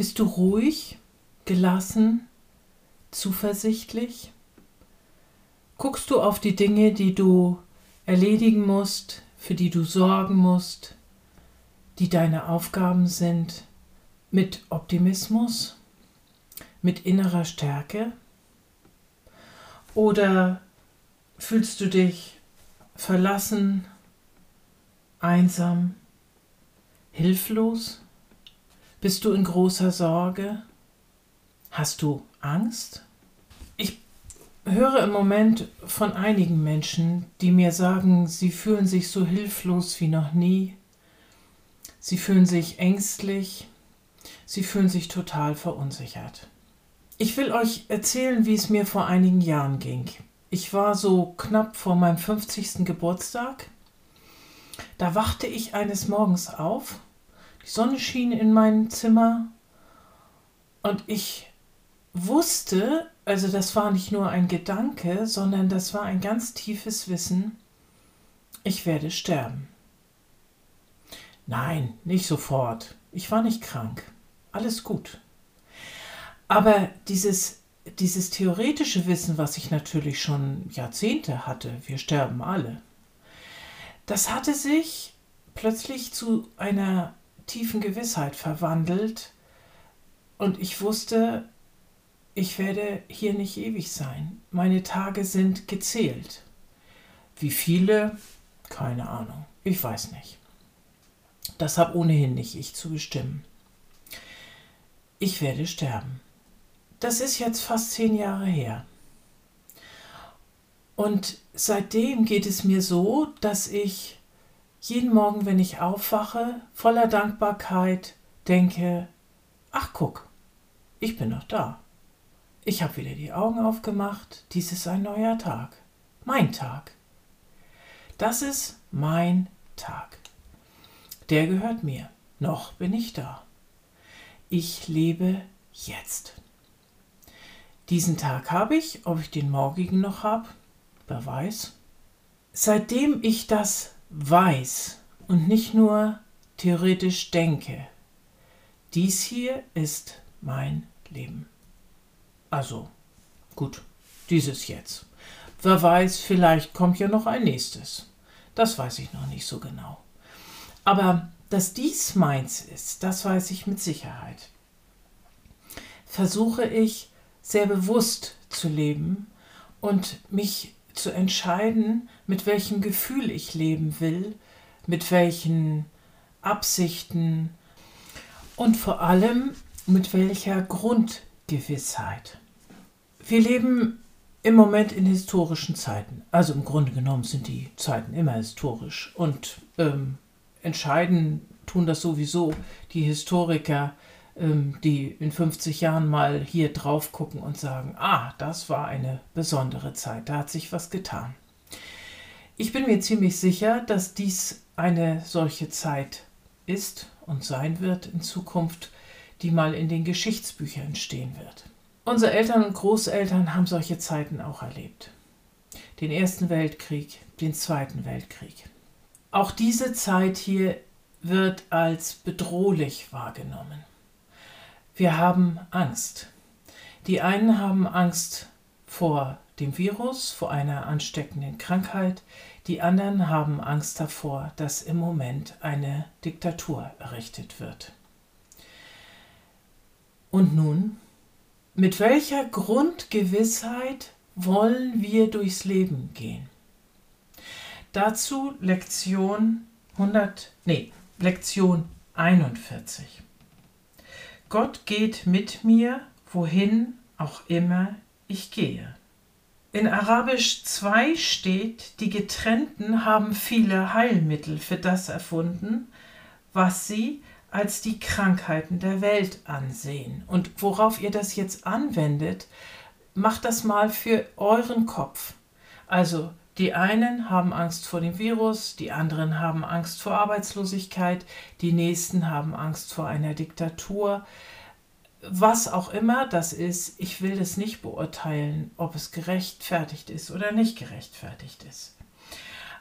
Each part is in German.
Bist du ruhig, gelassen, zuversichtlich? Guckst du auf die Dinge, die du erledigen musst, für die du sorgen musst, die deine Aufgaben sind, mit Optimismus, mit innerer Stärke? Oder fühlst du dich verlassen, einsam, hilflos? Bist du in großer Sorge? Hast du Angst? Ich höre im Moment von einigen Menschen, die mir sagen, sie fühlen sich so hilflos wie noch nie. Sie fühlen sich ängstlich. Sie fühlen sich total verunsichert. Ich will euch erzählen, wie es mir vor einigen Jahren ging. Ich war so knapp vor meinem 50. Geburtstag. Da wachte ich eines Morgens auf die Sonne schien in mein Zimmer und ich wusste, also das war nicht nur ein Gedanke, sondern das war ein ganz tiefes Wissen, ich werde sterben. Nein, nicht sofort. Ich war nicht krank. Alles gut. Aber dieses, dieses theoretische Wissen, was ich natürlich schon Jahrzehnte hatte, wir sterben alle, das hatte sich plötzlich zu einer tiefen Gewissheit verwandelt und ich wusste, ich werde hier nicht ewig sein. Meine Tage sind gezählt. Wie viele? Keine Ahnung. Ich weiß nicht. Das habe ohnehin nicht ich zu bestimmen. Ich werde sterben. Das ist jetzt fast zehn Jahre her. Und seitdem geht es mir so, dass ich jeden Morgen, wenn ich aufwache, voller Dankbarkeit denke, ach guck, ich bin noch da. Ich habe wieder die Augen aufgemacht, dies ist ein neuer Tag, mein Tag. Das ist mein Tag. Der gehört mir, noch bin ich da. Ich lebe jetzt. Diesen Tag habe ich, ob ich den morgigen noch habe, wer weiß. Seitdem ich das weiß und nicht nur theoretisch denke, dies hier ist mein Leben. Also, gut, dieses jetzt. Wer weiß, vielleicht kommt ja noch ein nächstes. Das weiß ich noch nicht so genau. Aber dass dies meins ist, das weiß ich mit Sicherheit. Versuche ich sehr bewusst zu leben und mich zu entscheiden, mit welchem Gefühl ich leben will, mit welchen Absichten und vor allem mit welcher Grundgewissheit. Wir leben im Moment in historischen Zeiten. Also im Grunde genommen sind die Zeiten immer historisch und ähm, entscheiden tun das sowieso die Historiker die in 50 Jahren mal hier drauf gucken und sagen, ah, das war eine besondere Zeit, da hat sich was getan. Ich bin mir ziemlich sicher, dass dies eine solche Zeit ist und sein wird in Zukunft, die mal in den Geschichtsbüchern stehen wird. Unsere Eltern und Großeltern haben solche Zeiten auch erlebt. Den Ersten Weltkrieg, den Zweiten Weltkrieg. Auch diese Zeit hier wird als bedrohlich wahrgenommen. Wir haben Angst. Die einen haben Angst vor dem Virus, vor einer ansteckenden Krankheit. Die anderen haben Angst davor, dass im Moment eine Diktatur errichtet wird. Und nun, mit welcher Grundgewissheit wollen wir durchs Leben gehen? Dazu Lektion 100, nee, Lektion 41. Gott geht mit mir, wohin auch immer ich gehe. In Arabisch 2 steht, die Getrennten haben viele Heilmittel für das erfunden, was sie als die Krankheiten der Welt ansehen. Und worauf ihr das jetzt anwendet, macht das mal für euren Kopf. Also die einen haben Angst vor dem Virus, die anderen haben Angst vor Arbeitslosigkeit, die nächsten haben Angst vor einer Diktatur. Was auch immer das ist, ich will das nicht beurteilen, ob es gerechtfertigt ist oder nicht gerechtfertigt ist.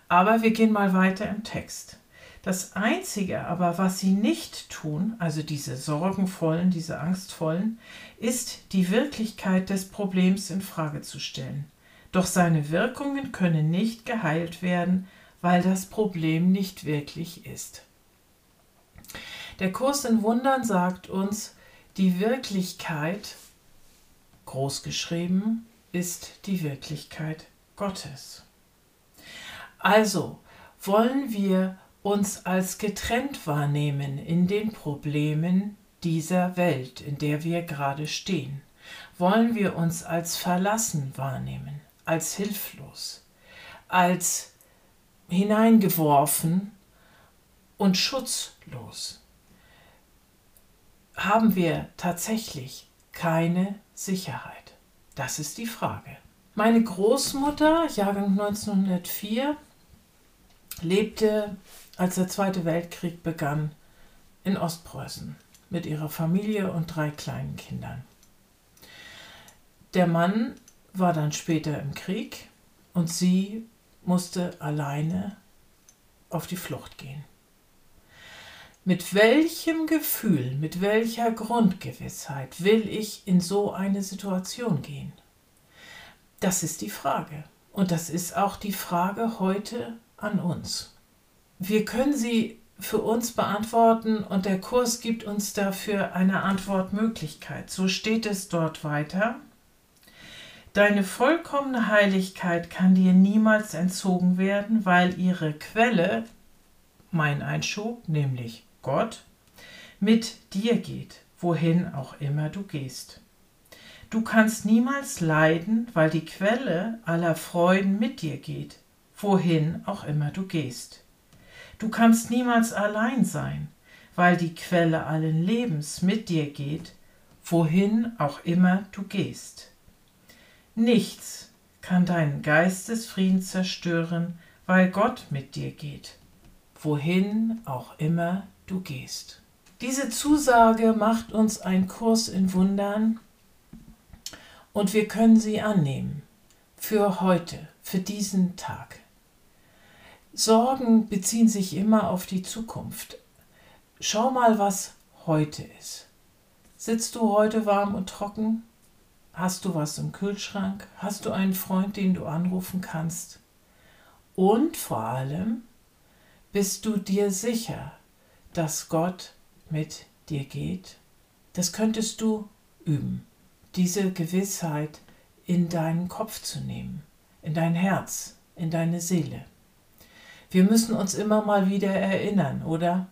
Aber wir gehen mal weiter im Text. Das Einzige aber, was sie nicht tun, also diese sorgenvollen, diese angstvollen, ist die Wirklichkeit des Problems in Frage zu stellen. Doch seine Wirkungen können nicht geheilt werden, weil das Problem nicht wirklich ist. Der Kurs in Wundern sagt uns, die Wirklichkeit, großgeschrieben, ist die Wirklichkeit Gottes. Also wollen wir uns als getrennt wahrnehmen in den Problemen dieser Welt, in der wir gerade stehen? Wollen wir uns als verlassen wahrnehmen, als hilflos, als hineingeworfen und schutzlos? Haben wir tatsächlich keine Sicherheit? Das ist die Frage. Meine Großmutter, Jahrgang 1904, lebte als der Zweite Weltkrieg begann, in Ostpreußen mit ihrer Familie und drei kleinen Kindern. Der Mann war dann später im Krieg und sie musste alleine auf die Flucht gehen. Mit welchem Gefühl, mit welcher Grundgewissheit will ich in so eine Situation gehen? Das ist die Frage. Und das ist auch die Frage heute an uns. Wir können sie für uns beantworten und der Kurs gibt uns dafür eine Antwortmöglichkeit. So steht es dort weiter. Deine vollkommene Heiligkeit kann dir niemals entzogen werden, weil ihre Quelle, mein Einschub, nämlich Gott, mit dir geht, wohin auch immer du gehst. Du kannst niemals leiden, weil die Quelle aller Freuden mit dir geht, wohin auch immer du gehst. Du kannst niemals allein sein, weil die Quelle allen Lebens mit dir geht, wohin auch immer du gehst. Nichts kann deinen Geistesfrieden zerstören, weil Gott mit dir geht, wohin auch immer du gehst. Diese Zusage macht uns ein Kurs in Wundern und wir können sie annehmen für heute, für diesen Tag. Sorgen beziehen sich immer auf die Zukunft. Schau mal, was heute ist. Sitzt du heute warm und trocken? Hast du was im Kühlschrank? Hast du einen Freund, den du anrufen kannst? Und vor allem, bist du dir sicher, dass Gott mit dir geht? Das könntest du üben, diese Gewissheit in deinen Kopf zu nehmen, in dein Herz, in deine Seele. Wir müssen uns immer mal wieder erinnern, oder?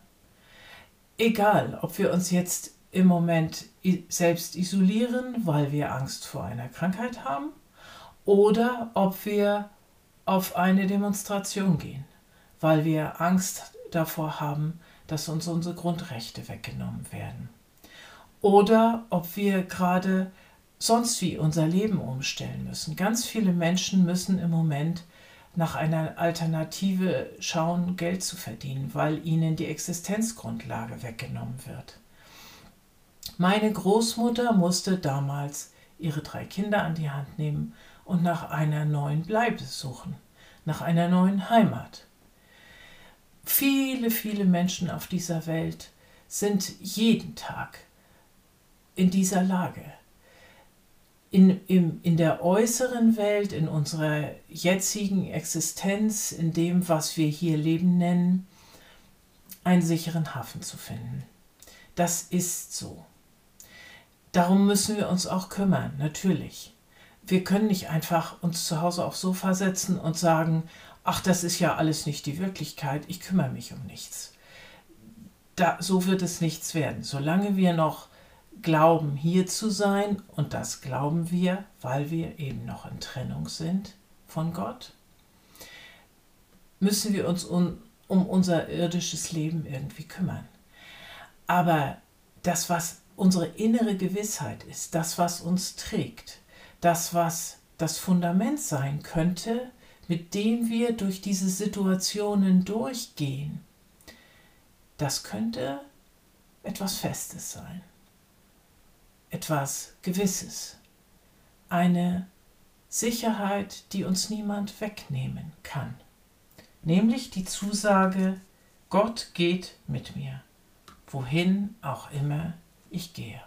Egal, ob wir uns jetzt im Moment selbst isolieren, weil wir Angst vor einer Krankheit haben, oder ob wir auf eine Demonstration gehen, weil wir Angst davor haben, dass uns unsere Grundrechte weggenommen werden. Oder ob wir gerade sonst wie unser Leben umstellen müssen. Ganz viele Menschen müssen im Moment nach einer Alternative schauen, Geld zu verdienen, weil ihnen die Existenzgrundlage weggenommen wird. Meine Großmutter musste damals ihre drei Kinder an die Hand nehmen und nach einer neuen Bleibe suchen, nach einer neuen Heimat. Viele, viele Menschen auf dieser Welt sind jeden Tag in dieser Lage in, in, in der äußeren Welt, in unserer jetzigen Existenz, in dem, was wir hier Leben nennen, einen sicheren Hafen zu finden. Das ist so. Darum müssen wir uns auch kümmern, natürlich. Wir können nicht einfach uns zu Hause aufs Sofa setzen und sagen, ach, das ist ja alles nicht die Wirklichkeit, ich kümmere mich um nichts. Da, so wird es nichts werden. Solange wir noch glauben, hier zu sein, und das glauben wir, weil wir eben noch in Trennung sind von Gott, müssen wir uns um, um unser irdisches Leben irgendwie kümmern. Aber das, was unsere innere Gewissheit ist, das, was uns trägt, das, was das Fundament sein könnte, mit dem wir durch diese Situationen durchgehen, das könnte etwas Festes sein, etwas Gewisses, eine Sicherheit, die uns niemand wegnehmen kann, nämlich die Zusage, Gott geht mit mir, wohin auch immer ich gehe.